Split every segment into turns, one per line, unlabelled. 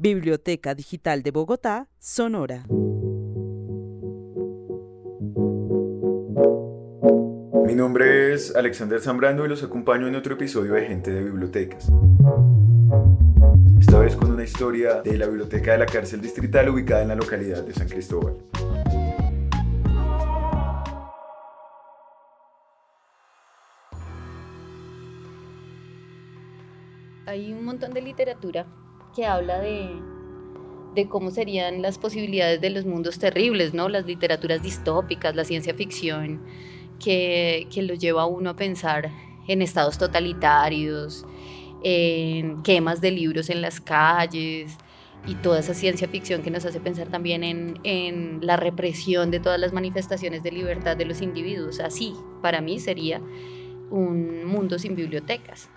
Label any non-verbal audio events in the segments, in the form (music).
Biblioteca Digital de Bogotá, Sonora.
Mi nombre es Alexander Zambrano y los acompaño en otro episodio de Gente de Bibliotecas. Esta vez con una historia de la biblioteca de la cárcel distrital ubicada en la localidad de San Cristóbal.
Hay un montón de literatura que habla de, de cómo serían las posibilidades de los mundos terribles, ¿no? Las literaturas distópicas, la ciencia ficción, que, que lo lleva a uno a pensar en estados totalitarios, en quemas de libros en las calles y toda esa ciencia ficción que nos hace pensar también en, en la represión de todas las manifestaciones de libertad de los individuos. Así, para mí, sería un mundo sin bibliotecas.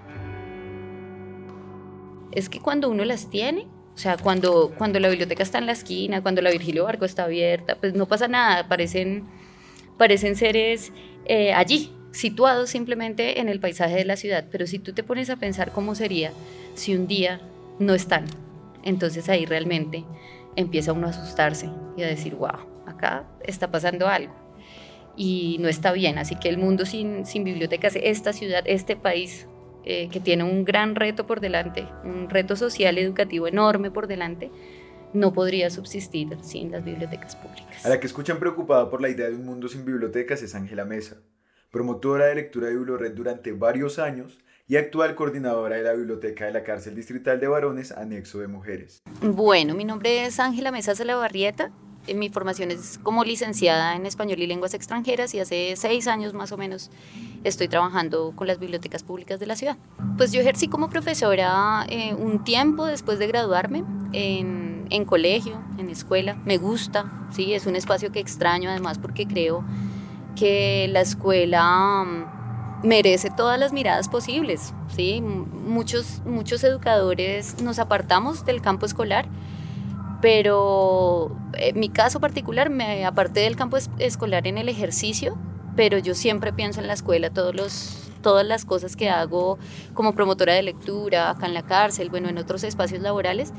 Es que cuando uno las tiene, o sea, cuando, cuando la biblioteca está en la esquina, cuando la Virgilio Barco está abierta, pues no pasa nada, parecen, parecen seres eh, allí, situados simplemente en el paisaje de la ciudad. Pero si tú te pones a pensar cómo sería si un día no están, entonces ahí realmente empieza uno a asustarse y a decir, wow, acá está pasando algo. Y no está bien, así que el mundo sin, sin bibliotecas, esta ciudad, este país, eh, que tiene un gran reto por delante, un reto social y educativo enorme por delante, no podría subsistir sin las bibliotecas públicas.
A la que escuchan preocupada por la idea de un mundo sin bibliotecas es Ángela Mesa, promotora de lectura de Biblored durante varios años y actual coordinadora de la Biblioteca de la Cárcel Distrital de Varones, anexo de mujeres.
Bueno, mi nombre es Ángela Mesa Salabarrieta. Eh, mi formación es como licenciada en español y lenguas extranjeras y hace seis años más o menos estoy trabajando con las bibliotecas públicas de la ciudad. Pues yo ejercí como profesora eh, un tiempo después de graduarme en, en, colegio, en escuela. Me gusta, sí, es un espacio que extraño además porque creo que la escuela mm, merece todas las miradas posibles, sí. Muchos, muchos educadores nos apartamos del campo escolar pero en mi caso particular me aparté del campo escolar en el ejercicio pero yo siempre pienso en la escuela, todos los, todas las cosas que hago como promotora de lectura, acá en la cárcel, bueno, en otros espacios laborales,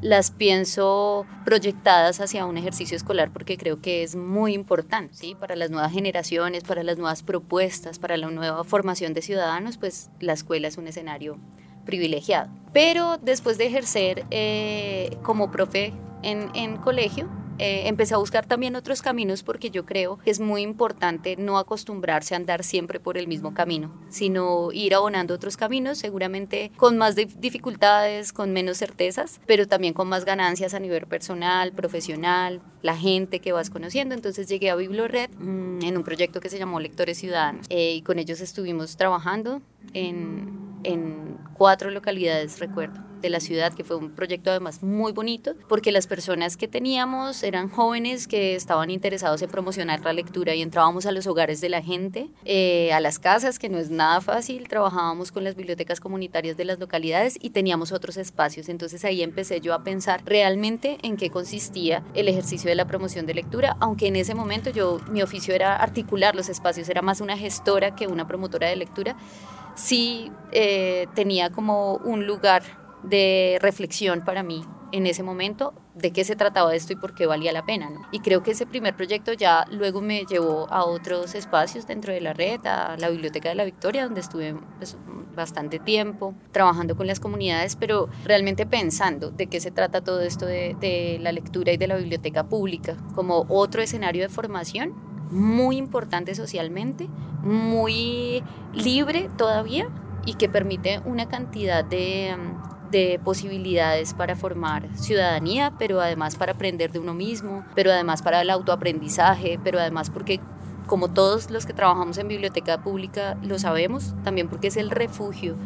las pienso proyectadas hacia un ejercicio escolar porque creo que es muy importante, ¿sí? Para las nuevas generaciones, para las nuevas propuestas, para la nueva formación de ciudadanos, pues la escuela es un escenario privilegiado. Pero después de ejercer eh, como profe en, en colegio, eh, empecé a buscar también otros caminos porque yo creo que es muy importante no acostumbrarse a andar siempre por el mismo camino, sino ir abonando otros caminos, seguramente con más dificultades, con menos certezas, pero también con más ganancias a nivel personal, profesional, la gente que vas conociendo. Entonces llegué a Biblored mmm, en un proyecto que se llamó Lectores Ciudadanos eh, y con ellos estuvimos trabajando en, en cuatro localidades, recuerdo de la ciudad, que fue un proyecto además muy bonito, porque las personas que teníamos eran jóvenes que estaban interesados en promocionar la lectura y entrábamos a los hogares de la gente, eh, a las casas, que no es nada fácil, trabajábamos con las bibliotecas comunitarias de las localidades y teníamos otros espacios. Entonces ahí empecé yo a pensar realmente en qué consistía el ejercicio de la promoción de lectura, aunque en ese momento yo, mi oficio era articular los espacios, era más una gestora que una promotora de lectura, sí eh, tenía como un lugar de reflexión para mí en ese momento de qué se trataba esto y por qué valía la pena. Y creo que ese primer proyecto ya luego me llevó a otros espacios dentro de la red, a la Biblioteca de la Victoria, donde estuve pues, bastante tiempo trabajando con las comunidades, pero realmente pensando de qué se trata todo esto de, de la lectura y de la biblioteca pública como otro escenario de formación muy importante socialmente, muy libre todavía y que permite una cantidad de de posibilidades para formar ciudadanía, pero además para aprender de uno mismo, pero además para el autoaprendizaje, pero además porque como todos los que trabajamos en biblioteca pública lo sabemos, también porque es el refugio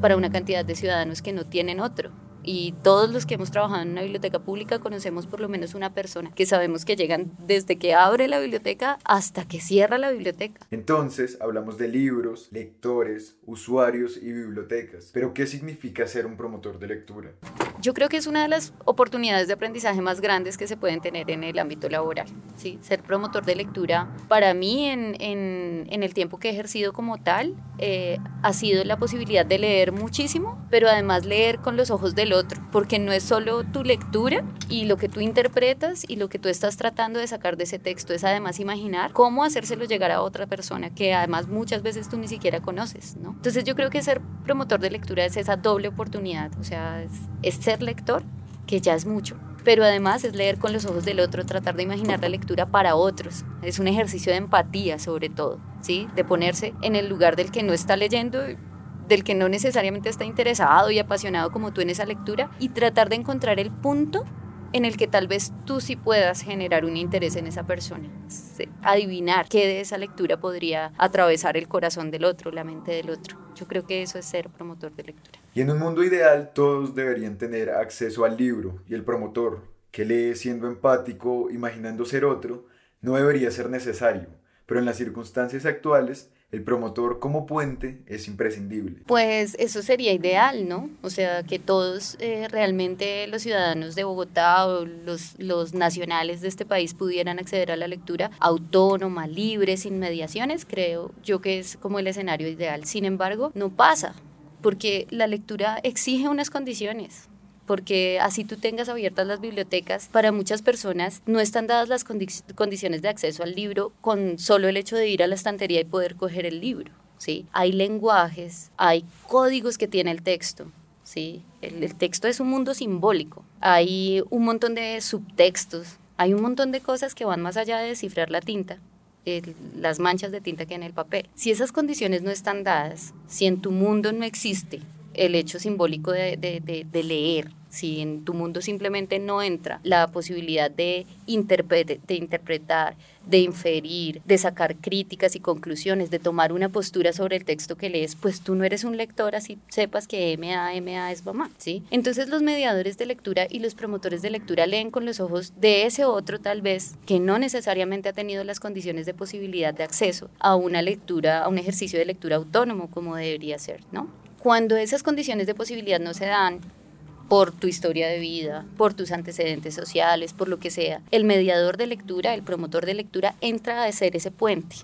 para una cantidad de ciudadanos que no tienen otro y todos los que hemos trabajado en una biblioteca pública conocemos por lo menos una persona que sabemos que llegan desde que abre la biblioteca hasta que cierra la biblioteca.
Entonces hablamos de libros, lectores, usuarios y bibliotecas. Pero ¿qué significa ser un promotor de lectura?
Yo creo que es una de las oportunidades de aprendizaje más grandes que se pueden tener en el ámbito laboral. ¿sí? Ser promotor de lectura, para mí en, en, en el tiempo que he ejercido como tal, eh, ha sido la posibilidad de leer muchísimo, pero además leer con los ojos del otro, porque no es solo tu lectura y lo que tú interpretas y lo que tú estás tratando de sacar de ese texto, es además imaginar cómo hacérselo llegar a otra persona que además muchas veces tú ni siquiera conoces, ¿no? Entonces yo creo que ser promotor de lectura es esa doble oportunidad, o sea, es, ser lector, que ya es mucho, pero además es leer con los ojos del otro, tratar de imaginar la lectura para otros. Es un ejercicio de empatía sobre todo, ¿sí? De ponerse en el lugar del que no está leyendo del que no necesariamente está interesado y apasionado como tú en esa lectura y tratar de encontrar el punto en el que tal vez tú sí puedas generar un interés en esa persona, adivinar qué de esa lectura podría atravesar el corazón del otro, la mente del otro. Yo creo que eso es ser promotor de lectura.
Y en un mundo ideal todos deberían tener acceso al libro y el promotor, que lee siendo empático, imaginando ser otro, no debería ser necesario, pero en las circunstancias actuales el promotor como puente es imprescindible.
Pues eso sería ideal, ¿no? O sea, que todos eh, realmente los ciudadanos de Bogotá o los, los nacionales de este país pudieran acceder a la lectura autónoma, libre, sin mediaciones, creo yo que es como el escenario ideal. Sin embargo, no pasa, porque la lectura exige unas condiciones porque así tú tengas abiertas las bibliotecas, para muchas personas no están dadas las condiciones de acceso al libro con solo el hecho de ir a la estantería y poder coger el libro. ¿sí? Hay lenguajes, hay códigos que tiene el texto. ¿sí? El, el texto es un mundo simbólico. Hay un montón de subtextos, hay un montón de cosas que van más allá de descifrar la tinta las manchas de tinta que hay en el papel. Si esas condiciones no están dadas, si en tu mundo no existe el hecho simbólico de, de, leer, si en tu mundo simplemente no entra la posibilidad de, de interpretar, de inferir, de sacar críticas y conclusiones, de tomar una postura sobre el texto que lees, pues tú no eres un lector así sepas que MA, MA es mamá, ¿sí? Entonces los mediadores de lectura y los promotores de lectura leen con los ojos de ese otro tal vez que no necesariamente ha tenido las condiciones de posibilidad de acceso a una lectura, a un ejercicio de lectura autónomo como debería ser, ¿no? Cuando esas condiciones de posibilidad no se dan, por tu historia de vida, por tus antecedentes sociales, por lo que sea, el mediador de lectura, el promotor de lectura, entra a ser ese puente.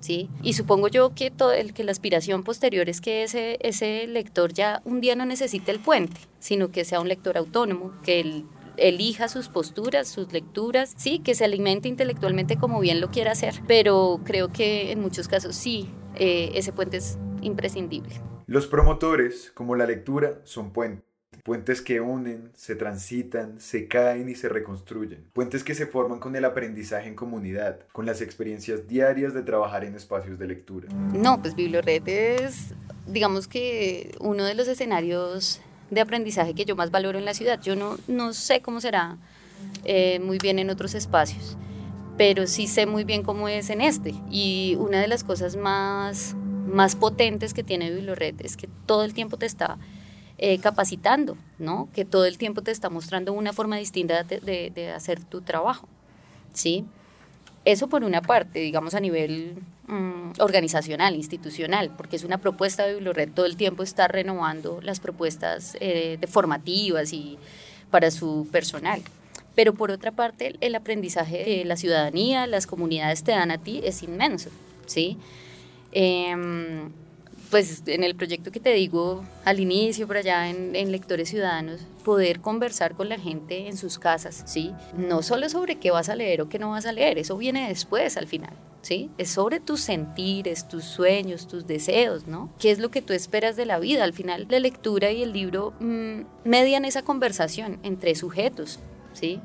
¿Sí? Y supongo yo que, todo el, que la aspiración posterior es que ese, ese lector ya un día no necesite el puente, sino que sea un lector autónomo, que él elija sus posturas, sus lecturas, sí, que se alimente intelectualmente como bien lo quiera hacer, pero creo que en muchos casos sí, eh, ese puente es imprescindible.
Los promotores, como la lectura, son puentes. Puentes que unen, se transitan, se caen y se reconstruyen. Puentes que se forman con el aprendizaje en comunidad, con las experiencias diarias de trabajar en espacios de lectura.
No, pues Biblioret es, digamos que uno de los escenarios de aprendizaje que yo más valoro en la ciudad. Yo no, no sé cómo será eh, muy bien en otros espacios, pero sí sé muy bien cómo es en este. Y una de las cosas más más potentes que tiene Bibliored es que todo el tiempo te está eh, capacitando, ¿no? Que todo el tiempo te está mostrando una forma distinta de, hacer tu trabajo, ¿sí? Eso por una parte, digamos a nivel mm, organizacional, institucional, porque es una propuesta de Bibliored, todo el tiempo está renovando las propuestas eh, de formativas y para su personal. Pero por otra parte, el aprendizaje de la ciudadanía, las comunidades te dan a ti es inmenso, ¿sí? Em, pues en el proyecto que te digo al inicio, por allá en, Lectores Ciudadanos, poder conversar con la gente en sus casas, ¿sí? No solo sobre qué vas a leer o qué no vas a leer, eso viene después al final, ¿sí? Es sobre tus sentires, tus sueños, tus deseos, ¿no? ¿Qué es lo que tú esperas de la vida? Al final la lectura y el libro mm, median esa conversación entre sujetos,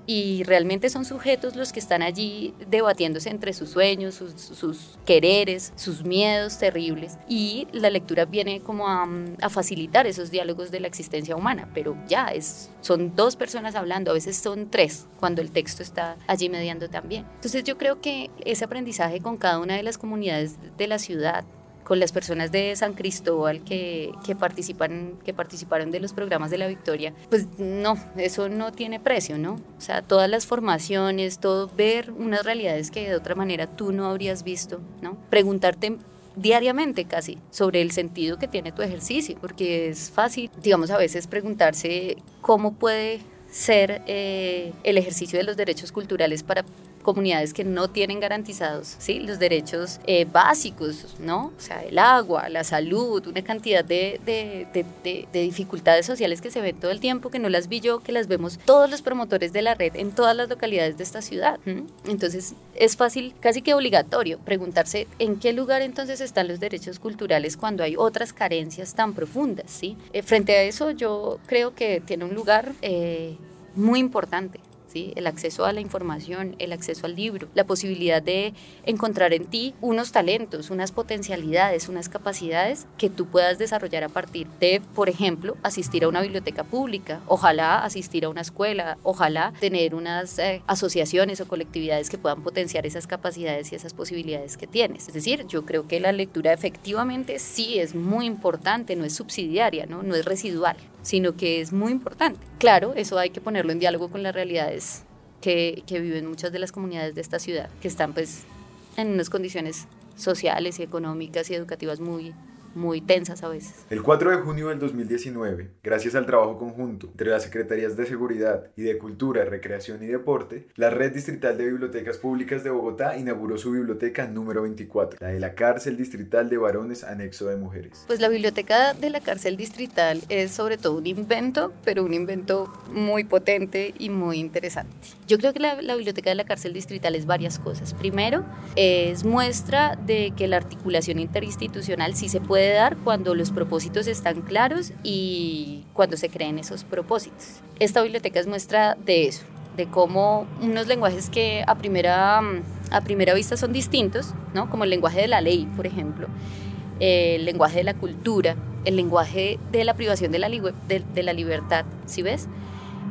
Y realmente son sujetos los que están allí debatiéndose entre sus sueños, sus, quereres, sus miedos terribles. Y la lectura viene como a, facilitar esos diálogos de la existencia humana, pero ya es, son dos personas hablando, a veces son tres, cuando el texto está allí mediando también. Entonces yo creo que ese aprendizaje con cada una de las comunidades de la ciudad, con las personas de San Cristóbal que, que, participan, que participaron de los programas de la Victoria, pues no, eso no tiene precio, ¿no? O sea, todas las formaciones, todo, ver unas realidades que de otra manera tú no habrías visto, ¿no? Preguntarte diariamente casi sobre el sentido que tiene tu ejercicio, porque es fácil, digamos, a veces preguntarse cómo puede ser eh, el ejercicio de los derechos culturales para comunidades que no tienen garantizados ¿sí? los derechos eh, básicos, ¿no? O sea, el agua, la salud, una cantidad de, de, de, de, dificultades sociales que se ven todo el tiempo, que no las vi yo, que las vemos todos los promotores de la red en todas las localidades de esta ciudad. Entonces, es fácil, casi que obligatorio, preguntarse en qué lugar entonces están los derechos culturales cuando hay otras carencias tan profundas, ¿sí? Eh, frente a eso, yo creo que tiene un lugar eh, muy importante el acceso a la información, el acceso al libro, la posibilidad de encontrar en ti unos talentos, unas potencialidades, unas capacidades que tú puedas desarrollar a partir de, por ejemplo, asistir a una biblioteca pública, ojalá asistir a una escuela, ojalá tener unas eh, asociaciones o colectividades que puedan potenciar esas capacidades y esas posibilidades que tienes. Es decir, yo creo que la lectura efectivamente sí es muy importante, no es subsidiaria, no, no es residual sino que es muy importante. Claro, eso hay que ponerlo en diálogo con las realidades que, que viven muchas de las comunidades de esta ciudad, que están pues en unas condiciones sociales y económicas y educativas muy, muy tensas a veces.
El 4 de junio del 2019, gracias al trabajo conjunto entre las Secretarías de Seguridad y de Cultura, Recreación y Deporte, la Red Distrital de Bibliotecas Públicas de Bogotá inauguró su biblioteca número 24, la de la Cárcel Distrital de Varones Anexo de Mujeres.
Pues la biblioteca de la Cárcel Distrital es sobre todo un invento, pero un invento muy potente y muy interesante. Yo creo que la, la biblioteca de la Cárcel Distrital es varias cosas. Primero, es muestra de que la articulación interinstitucional sí se puede dar cuando los propósitos están claros y cuando se creen esos propósitos. Esta biblioteca es muestra de eso, de cómo unos lenguajes que a primera, a primera vista son distintos, ¿no? como el lenguaje de la ley, por ejemplo, el lenguaje de la cultura, el lenguaje de la privación de la, de, la libertad, ¿sí ves?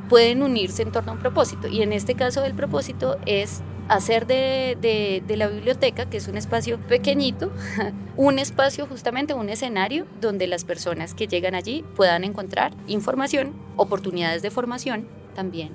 Pueden unirse en torno a un propósito. Y en este caso el propósito es hacer de, la biblioteca, que es un espacio pequeñito, (laughs) un espacio justamente, un escenario donde las personas que llegan allí puedan encontrar información, oportunidades de formación también,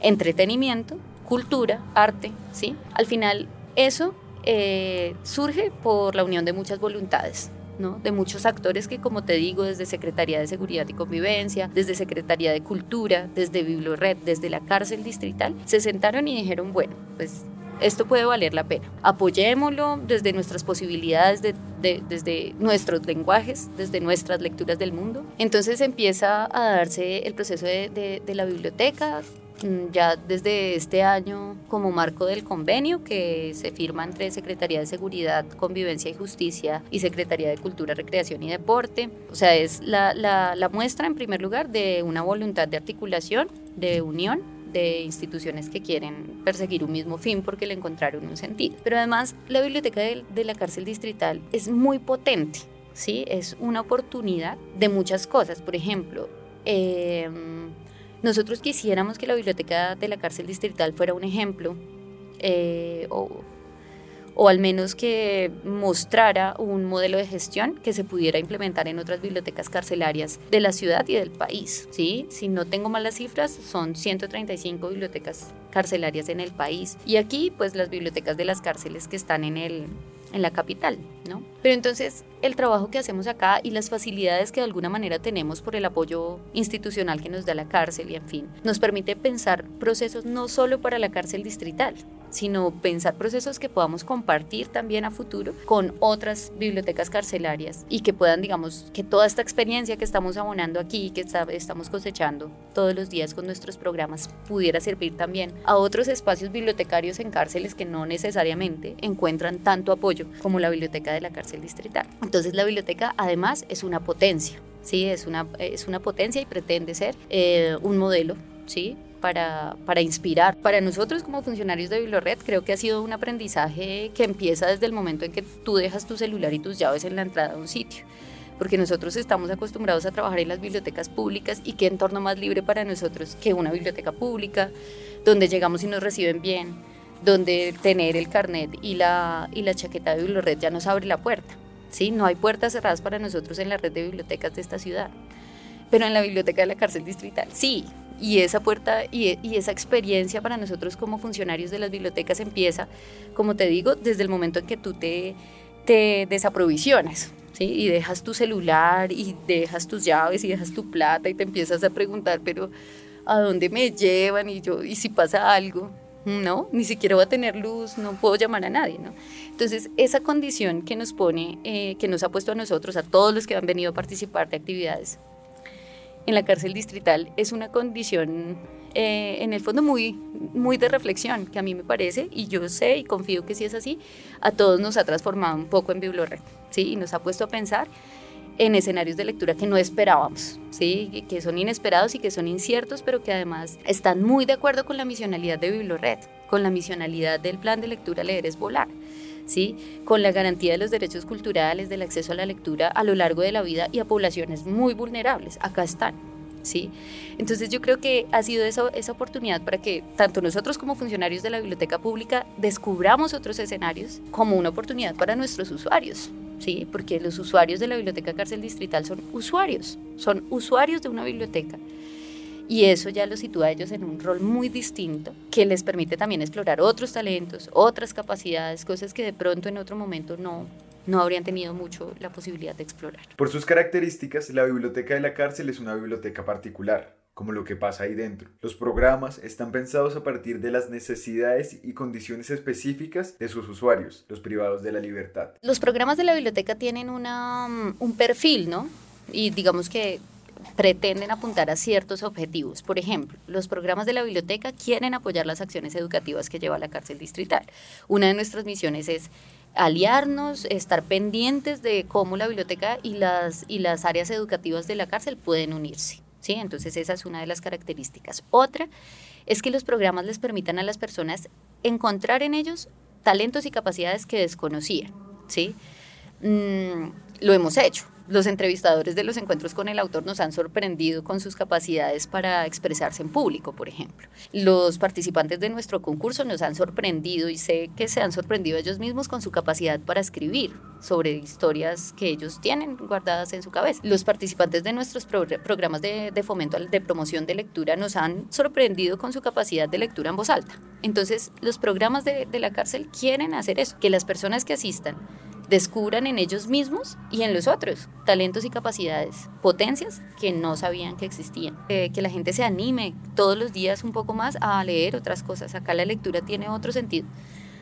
entretenimiento, cultura, arte, ¿sí? Al final eso eh, surge por la unión de muchas voluntades de muchos actores que, como te digo, desde Secretaría de Seguridad y Convivencia, desde Secretaría de Cultura, desde Biblored, desde la cárcel distrital, se sentaron y dijeron, bueno, pues esto puede valer la pena. Apoyémoslo desde nuestras posibilidades, desde nuestros lenguajes, desde nuestras lecturas del mundo. Entonces empieza a darse el proceso de, de la biblioteca, ya desde este año como marco del convenio que se firma entre Secretaría de Seguridad, Convivencia y Justicia y Secretaría de Cultura, Recreación y Deporte. O sea, es la, la, la muestra en primer lugar de una voluntad de articulación, de unión de instituciones que quieren perseguir un mismo fin porque le encontraron un sentido. Pero además la biblioteca de, de la cárcel distrital es muy potente, ¿sí? Es una oportunidad de muchas cosas. Por ejemplo, eh, nosotros quisiéramos que la biblioteca de la cárcel distrital fuera un ejemplo eh, o, o, al menos que mostrara un modelo de gestión que se pudiera implementar en otras bibliotecas carcelarias de la ciudad y del país. ¿sí? Si no tengo malas cifras, son 135 bibliotecas carcelarias en el país y aquí pues las bibliotecas de las cárceles que están en el en la capital, ¿no? Pero entonces el trabajo que hacemos acá y las facilidades que de alguna manera tenemos por el apoyo institucional que nos da la cárcel y en fin, nos permite pensar procesos no solo para la cárcel distrital, sino pensar procesos que podamos compartir también a futuro con otras bibliotecas carcelarias y que puedan, digamos, que toda esta experiencia que estamos abonando aquí, que estamos cosechando todos los días con nuestros programas, pudiera servir también a otros espacios bibliotecarios en cárceles que no necesariamente encuentran tanto apoyo como la biblioteca de la cárcel distrital. Entonces la biblioteca además es una potencia, ¿sí? Es una, es una potencia y pretende ser eh, un modelo, ¿sí? para, para inspirar. Para nosotros como funcionarios de Biblored creo que ha sido un aprendizaje que empieza desde el momento en que tú dejas tu celular y tus llaves en la entrada de un sitio porque nosotros estamos acostumbrados a trabajar en las bibliotecas públicas y qué entorno más libre para nosotros que una biblioteca pública, donde llegamos y nos reciben bien, donde tener el carnet y la, y la chaqueta de Biblored ya nos abre la puerta. ¿Sí? No hay puertas cerradas para nosotros en la red de bibliotecas de esta ciudad, pero en la biblioteca de la cárcel distrital sí, y esa puerta y, esa experiencia para nosotros como funcionarios de las bibliotecas empieza, como te digo, desde el momento en que tú te, te desaprovisionas. ¿Sí? Y dejas tu celular y dejas tus llaves y dejas tu plata y te empiezas a preguntar, pero ¿a dónde me llevan? Y yo, ¿y si pasa algo? ¿No? Ni siquiera voy a tener luz, no puedo llamar a nadie, ¿no? Entonces, esa condición que nos pone, eh, que nos ha puesto a nosotros, a todos los que han venido a participar de actividades en la cárcel distrital, es una condición eh, en el fondo muy, muy de reflexión, que a mí me parece, y yo sé y confío que si es así, a todos nos ha transformado un poco en Biblored, ¿sí? Y nos ha puesto a pensar en escenarios de lectura que no esperábamos, ¿sí? que son inesperados y que son inciertos, pero que además están muy de acuerdo con la misionalidad de Biblored, con la misionalidad del plan de lectura Leer es Volar. ¿Sí? con la garantía de los derechos culturales, del acceso a la lectura a lo largo de la vida y a poblaciones muy vulnerables. Acá están. Entonces yo creo que ha sido esa, esa oportunidad para que tanto nosotros como funcionarios de la biblioteca pública descubramos otros escenarios como una oportunidad para nuestros usuarios. ¿sí? porque los usuarios de la biblioteca cárcel distrital son usuarios, son usuarios de una biblioteca. Y eso ya los sitúa a ellos en un rol muy distinto, que les permite también explorar otros talentos, otras capacidades, cosas que de pronto en otro momento no, no habrían tenido mucho la posibilidad de explorar.
Por sus características, la biblioteca de la cárcel es una biblioteca particular como lo que pasa ahí dentro. Los programas están pensados a partir de las necesidades y condiciones específicas de sus usuarios, los privados de la libertad.
Los programas de la biblioteca tienen una, un perfil, ¿no? Y digamos que pretenden apuntar a ciertos objetivos. Por ejemplo, los programas de la biblioteca quieren apoyar las acciones educativas que lleva la cárcel distrital. Una de nuestras misiones es aliarnos, estar pendientes de cómo la biblioteca y las, y las áreas educativas de la cárcel pueden unirse. Entonces esa es una de las características. Otra es que los programas les permitan a las personas encontrar en ellos talentos y capacidades que desconocían, ¿sí? Mm, lo hemos hecho los entrevistadores de los encuentros con el autor nos han sorprendido con sus capacidades para expresarse en público, por ejemplo. Los participantes de nuestro concurso nos han sorprendido y sé que se han sorprendido ellos mismos con su capacidad para escribir sobre historias que ellos tienen guardadas en su cabeza. Los participantes de nuestros programas de, fomento, de promoción de lectura nos han sorprendido con su capacidad de lectura en voz alta. Entonces, los programas de, la cárcel quieren hacer eso, que las personas que asistan descubran en ellos mismos y en los otros talentos y capacidades, potencias que no sabían que existían. que la gente se anime todos los días un poco más a leer otras cosas. Acá la lectura tiene otro sentido.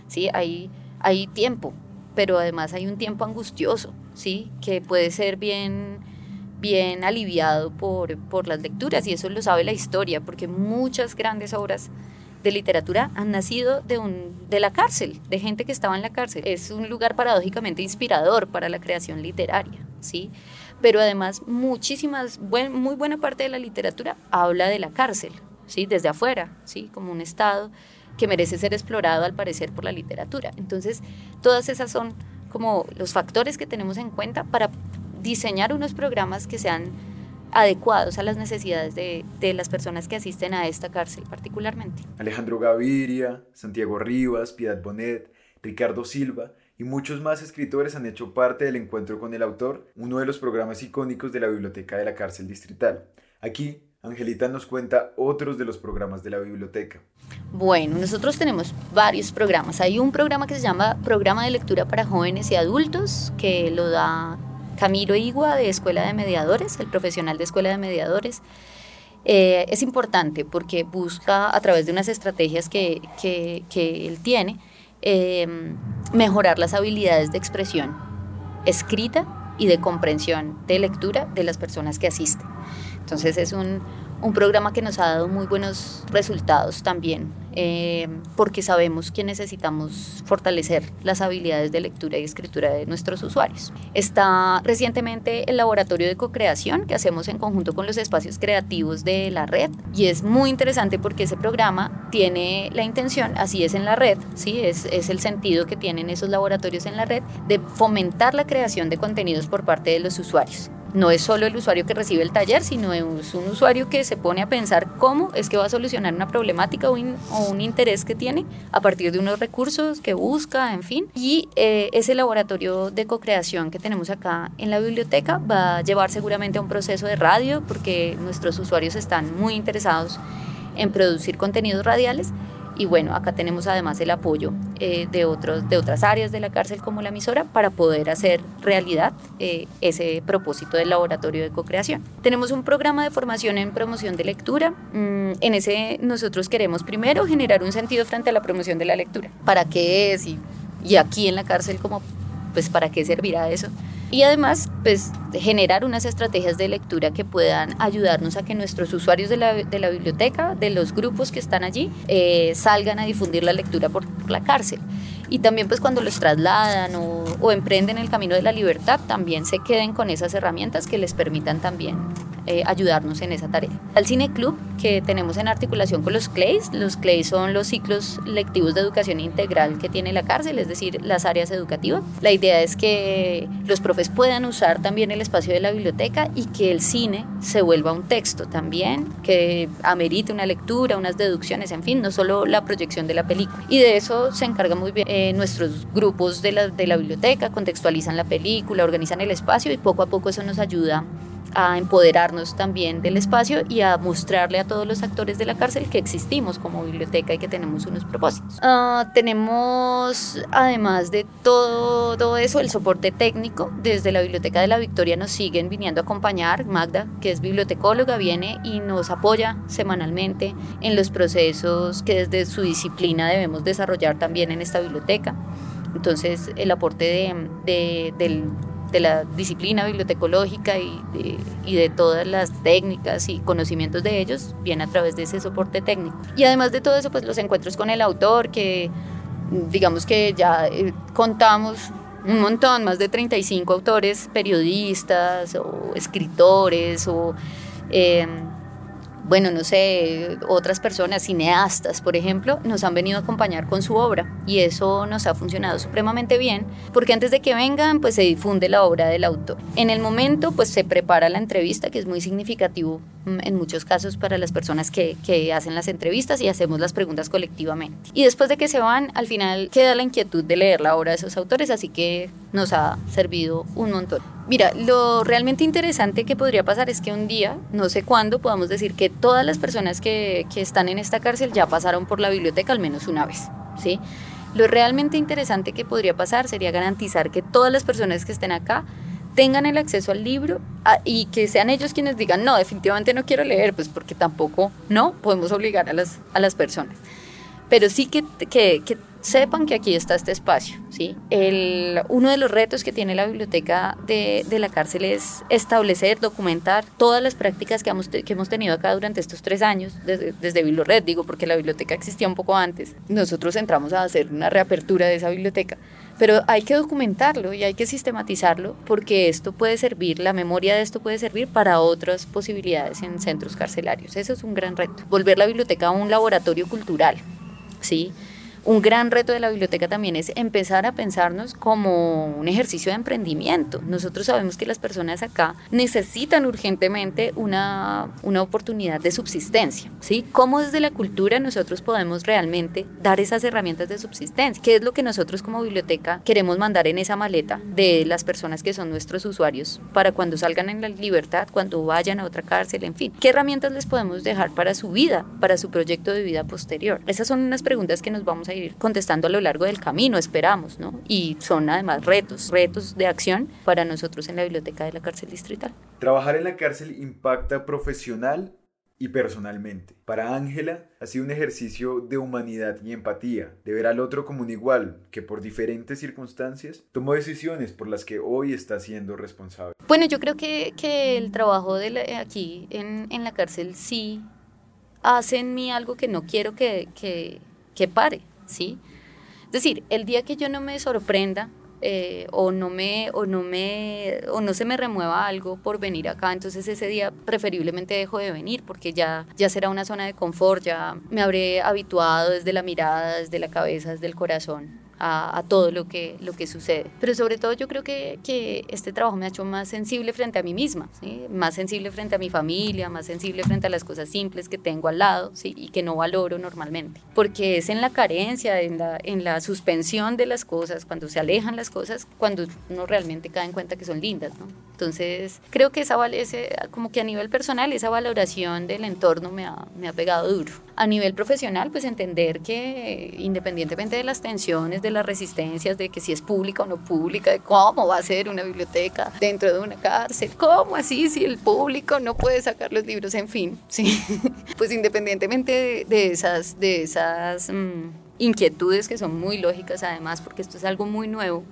¿sí? Hay, hay tiempo, pero además hay un tiempo angustioso, ¿sí? que puede ser bien, bien aliviado por, por las lecturas y eso lo sabe la historia, porque muchas grandes obras de literatura han nacido de, un, de la cárcel, de gente que estaba en la cárcel. Es un lugar paradójicamente inspirador para la creación literaria, ¿sí? Pero además muchísimas, muy buena parte de la literatura habla de la cárcel, ¿sí? Desde afuera, ¿sí? Como un estado que merece ser explorado al parecer por la literatura. Entonces, todas esas son como los factores que tenemos en cuenta para diseñar unos programas que sean adecuados a las necesidades de, de, las personas que asisten a esta cárcel particularmente.
Alejandro Gaviria, Santiago Rivas, Piedad Bonet, Ricardo Silva y muchos más escritores han hecho parte del encuentro con el autor, uno de los programas icónicos de la biblioteca de la cárcel distrital. Aquí, Angelita nos cuenta otros de los programas de la biblioteca.
Bueno, nosotros tenemos varios programas. Hay un programa que se llama Programa de Lectura para Jóvenes y Adultos, que lo da Camilo Igua de Escuela de Mediadores, el profesional de Escuela de Mediadores. Eh, es importante porque busca a través de unas estrategias que, él tiene em, mejorar las habilidades de expresión escrita y de comprensión de lectura de las personas que asisten. Entonces es un, un programa que nos ha dado muy buenos resultados también eh, porque sabemos que necesitamos fortalecer las habilidades de lectura y escritura de nuestros usuarios. Está recientemente el laboratorio de co-creación que hacemos en conjunto con los espacios creativos de la red y es muy interesante porque ese programa tiene la intención, así es en la red, ¿sí? es, es el sentido que tienen esos laboratorios en la red, de fomentar la creación de contenidos por parte de los usuarios no es solo el usuario que recibe el taller, sino es un usuario que se pone a pensar cómo es que va a solucionar una problemática o, un interés que tiene a partir de unos recursos que busca, en fin. Y eh, ese laboratorio de co-creación que tenemos acá en la biblioteca va a llevar seguramente a un proceso de radio porque nuestros usuarios están muy interesados en producir contenidos radiales Y bueno, acá tenemos además el apoyo eh, de, otros, de otras áreas de la cárcel como la emisora para poder hacer realidad eh, ese propósito del laboratorio de co-creación. Tenemos un programa de formación en promoción de lectura. Mm, en ese nosotros queremos primero generar un sentido frente a la promoción de la lectura. ¿Para qué es? Y, y aquí en la cárcel, como, pues, ¿para qué servirá eso? y además pues generar unas estrategias de lectura que puedan ayudarnos a que nuestros usuarios de la, de la biblioteca, de los grupos que están allí, eh, salgan a difundir la lectura por, la cárcel. Y también pues cuando los trasladan o, o emprenden el camino de la libertad, también se queden con esas herramientas que les permitan también eh, ayudarnos en esa tarea. Al Cine Club, que tenemos en articulación con los CLEIS, los CLEIS son los ciclos lectivos de educación integral que tiene la cárcel, es decir, las áreas educativas. La idea es que los profes puedan usar también el espacio de la biblioteca y que el cine se vuelva un texto también, que amerite una lectura, unas deducciones, en fin, no solo la proyección de la película. Y de eso se encarga muy bien eh, nuestros grupos de la, de la biblioteca, contextualizan la película, organizan el espacio y poco a poco eso nos ayuda a empoderarnos también del espacio y a mostrarle a todos los actores de la cárcel que existimos como biblioteca y que tenemos unos propósitos. Ah, tenemos, además de todo, eso, el soporte técnico. Desde la Biblioteca de la Victoria nos siguen viniendo a acompañar. Magda, que es bibliotecóloga, viene y nos apoya semanalmente en los procesos que desde su disciplina debemos desarrollar también en esta biblioteca. Entonces, el aporte de, del de la disciplina bibliotecológica y de, todas las técnicas y conocimientos de ellos viene a través de ese soporte técnico. Y además de todo eso, pues los encuentros con el autor, que digamos que ya eh, contamos un montón, más de 35 autores, periodistas o escritores o... Eh, bueno, no sé, otras personas, cineastas, por ejemplo, nos han venido a acompañar con su obra y eso nos ha funcionado supremamente bien porque antes de que vengan, pues se difunde la obra del autor. En el momento, pues se prepara la entrevista, que es muy significativo en muchos casos para las personas que, que hacen las entrevistas y hacemos las preguntas colectivamente. Y después de que se van, al final queda la inquietud de leer la obra de esos autores, así que nos ha servido un montón. Mira, lo realmente interesante que podría pasar es que un día, no sé cuándo, podamos decir que todas las personas que, que están en esta cárcel ya pasaron por la biblioteca al menos una vez, ¿sí? Lo realmente interesante que podría pasar sería garantizar que todas las personas que estén acá tengan el acceso al libro y que sean ellos quienes digan, no, definitivamente no quiero leer, pues porque tampoco, no, podemos obligar a las, a las personas. Pero sí que, que, que sepan que aquí está este espacio. ¿sí? El, uno de los retos que tiene la biblioteca de, de la cárcel es establecer, documentar todas las prácticas que hemos, que hemos tenido acá durante estos tres años, desde, desde Biblored, digo, porque la biblioteca existía un poco antes. Nosotros entramos a hacer una reapertura de esa biblioteca. Pero hay que documentarlo y hay que sistematizarlo porque esto puede servir, la memoria de esto puede servir para otras posibilidades en centros carcelarios. Eso es un gran reto. Volver la biblioteca a un laboratorio cultural, ¿sí? Un gran reto de la biblioteca también es empezar a pensarnos como un ejercicio de emprendimiento. Nosotros sabemos que las personas acá necesitan urgentemente una, una oportunidad de subsistencia, ¿sí? ¿Cómo desde la cultura nosotros podemos realmente dar esas herramientas de subsistencia? ¿Qué es lo que nosotros como biblioteca queremos mandar en esa maleta de las personas que son nuestros usuarios para cuando salgan en la libertad, cuando vayan a otra cárcel, en fin? ¿Qué herramientas les podemos dejar para su vida, para su proyecto de vida posterior? Esas son unas preguntas que nos vamos a ir contestando a lo largo del camino, esperamos, ¿no? Y son además retos, retos de acción para nosotros en la biblioteca de la cárcel distrital.
Trabajar en la cárcel impacta profesional y personalmente. Para Ángela ha sido un ejercicio de humanidad y empatía, de ver al otro como un igual, que por diferentes circunstancias tomó decisiones por las que hoy está siendo responsable.
Bueno, yo creo que, que el trabajo de aquí en, en, la cárcel sí hace en mí algo que no quiero que, que, que pare. ¿Sí? Es decir, el día que yo no me sorprenda eh, o, no me, o, no me, o no se me remueva algo por venir acá, entonces ese día preferiblemente dejo de venir porque ya, ya será una zona de confort, ya me habré habituado desde la mirada, desde la cabeza, desde el corazón a, todo lo que, lo que sucede. Pero sobre todo yo creo que, que este trabajo me ha hecho más sensible frente a mí misma, ¿sí? más sensible frente a mi familia, más sensible frente a las cosas simples que tengo al lado ¿sí? y que no valoro normalmente. Porque es en la carencia, en la, en la suspensión de las cosas, cuando se alejan las cosas, cuando uno realmente cae en cuenta que son lindas. ¿no? Entonces creo que esa, ese, como que a nivel personal esa valoración del entorno me ha, me ha pegado duro. A nivel profesional, pues entender que independientemente de las tensiones, de las resistencias, de que si es pública o no pública, de cómo va a ser una biblioteca dentro de una cárcel, cómo así si el público no puede sacar los libros, en fin, (laughs) sí. pues independientemente de, esas, de esas mm, inquietudes que son muy lógicas además, porque esto es algo muy nuevo,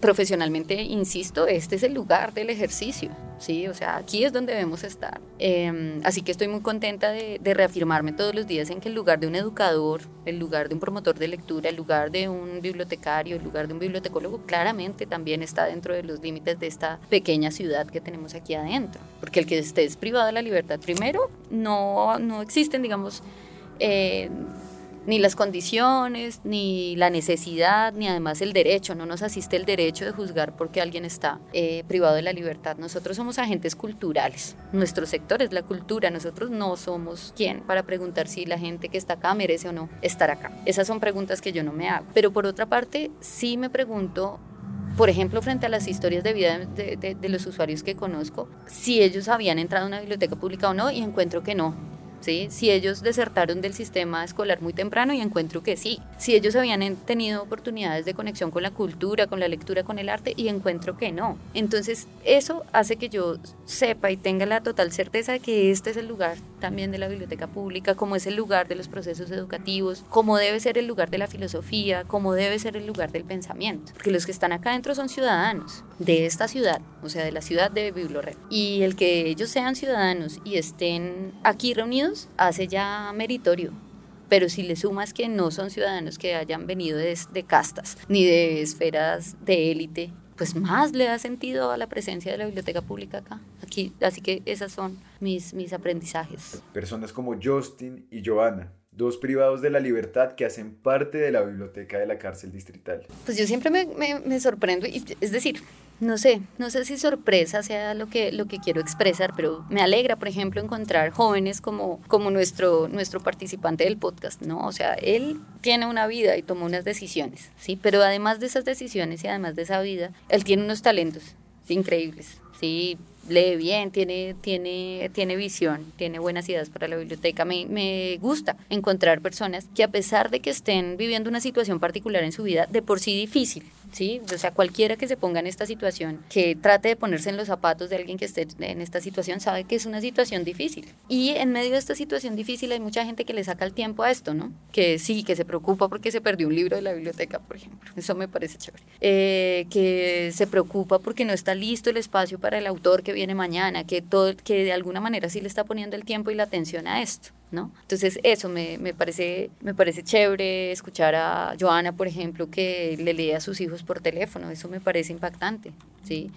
profesionalmente, insisto, este es el lugar del ejercicio, ¿sí? O sea, aquí es donde debemos estar. Em, así que estoy muy contenta de, reafirmarme todos los días en que el lugar de un educador, el lugar de un promotor de lectura, el lugar de un bibliotecario, el lugar de un bibliotecólogo, claramente también está dentro de los límites de esta pequeña ciudad que tenemos aquí adentro. Porque el que estés privado de la libertad, primero, no, no existen, digamos, eh, ni las condiciones, ni la necesidad, ni además el derecho. No nos asiste el derecho de juzgar porque alguien está eh, privado de la libertad. Nosotros somos agentes culturales. Nuestro sector es la cultura. Nosotros no somos quien para preguntar si la gente que está acá merece o no estar acá. Esas son preguntas que yo no me hago. Pero por otra parte, sí me pregunto por ejemplo, frente a las historias de vida de, de, los usuarios que conozco, si ellos habían entrado a una biblioteca pública o no, y encuentro que no. Si ellos desertaron del sistema escolar muy temprano y encuentro que sí. Si ellos habían tenido oportunidades de conexión con la cultura, con la lectura, con el arte y encuentro que no. Entonces eso hace que yo sepa y tenga la total certeza de que este es el lugar también de la biblioteca pública, como es el lugar de los procesos educativos, como debe ser el lugar de la filosofía, como debe ser el lugar del pensamiento. Porque los que están acá adentro son ciudadanos de esta ciudad, o sea, de la ciudad de Biblored. Y el que ellos sean ciudadanos y estén aquí reunidos hace ya meritorio pero si le sumas que no son ciudadanos que hayan venido de, castas ni de esferas de élite, pues más le da sentido a la presencia de la biblioteca pública acá. Aquí, así que esas son mis, mis aprendizajes.
Personas como Justin y Joana, dos privados de la libertad que hacen parte de la biblioteca de la cárcel distrital.
Pues yo siempre me, me, me sorprendo, y, es decir, no sé, no sé si sorpresa sea lo que, lo que quiero expresar, pero me alegra, por ejemplo, encontrar jóvenes como, como nuestro, nuestro participante del podcast, ¿no? O sea, él tiene una vida y tomó unas decisiones, ¿sí? Pero además de esas decisiones y además de esa vida, él tiene unos talentos increíbles, ¿sí? lee bien, tiene, tiene, tiene visión, tiene buenas ideas para la biblioteca. Me, me, gusta encontrar personas que a pesar de que estén viviendo una situación particular en su vida, de por sí difícil, ¿sí? O sea, cualquiera que se ponga en esta situación, que trate de ponerse en los zapatos de alguien que esté en esta situación, sabe que es una situación difícil. Y en medio de esta situación difícil hay mucha gente que le saca el tiempo a esto, ¿no? Que sí, que se preocupa porque se perdió un libro de la biblioteca, por ejemplo. Eso me parece chévere. Eh, que se preocupa porque no está listo el espacio para el autor que viene mañana, que, todo, que de alguna manera sí le está poniendo el tiempo y la atención a esto. ¿No? Entonces eso me, me, parece, me parece chévere escuchar a Joana, por ejemplo, que le lee a sus hijos por teléfono, eso me parece impactante, ¿sí?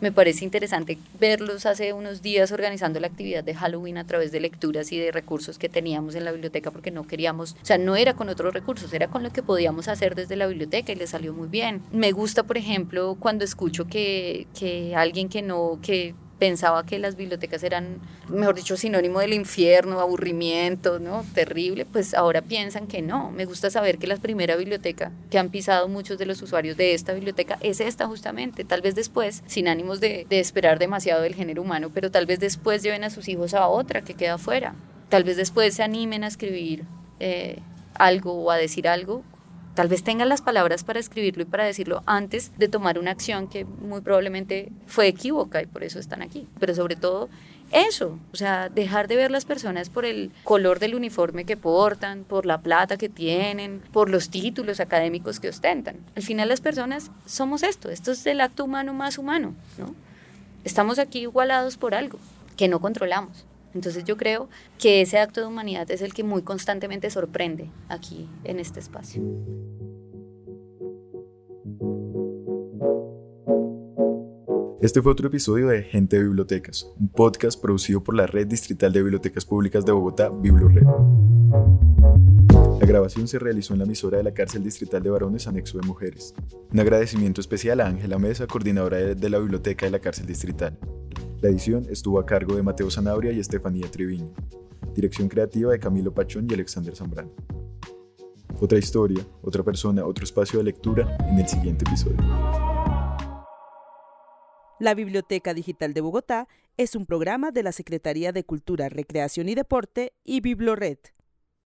Me parece interesante verlos hace unos días organizando la actividad de Halloween a través de lecturas y de recursos que teníamos en la biblioteca porque no queríamos, o sea, no era con otros recursos, era con lo que podíamos hacer desde la biblioteca y le salió muy bien. Me gusta, por ejemplo, cuando escucho que, que alguien que no, que pensaba que las bibliotecas eran, mejor dicho, sinónimo del infierno, aburrimiento, ¿no? Terrible, pues ahora piensan que no. Me gusta saber que la primera biblioteca que han pisado muchos de los usuarios de esta biblioteca es esta justamente. Tal vez después, sin ánimos de, esperar demasiado del género humano, pero tal vez después lleven a sus hijos a otra que queda afuera. Tal vez después se animen a escribir eh, algo o a decir algo tal vez tengan las palabras para escribirlo y para decirlo antes de tomar una acción que muy probablemente fue equívoca y por eso están aquí. Pero sobre todo eso, o sea, dejar de ver las personas por el color del uniforme que portan, por la plata que tienen, por los títulos académicos que ostentan. Al final las personas somos esto, esto es el acto humano más humano, ¿no? Estamos aquí igualados por algo que no controlamos. Entonces yo creo que ese acto de humanidad es el que muy constantemente sorprende aquí en este espacio.
Este fue otro episodio de Gente de Bibliotecas, un podcast producido por la Red Distrital de Bibliotecas Públicas de Bogotá, BibloRed. La grabación se realizó en la emisora de la cárcel distrital de varones anexo de mujeres. Un agradecimiento especial a Ángela Mesa, coordinadora de la biblioteca de la cárcel distrital. La edición estuvo a cargo de Mateo Zanabria y Estefanía Triviño. Dirección creativa de Camilo Pachón y Alexander Zambrano. Otra historia, otra persona, otro espacio de lectura en el siguiente episodio.
La Biblioteca Digital de Bogotá es un programa de la Secretaría de Cultura, Recreación y Deporte y Biblored.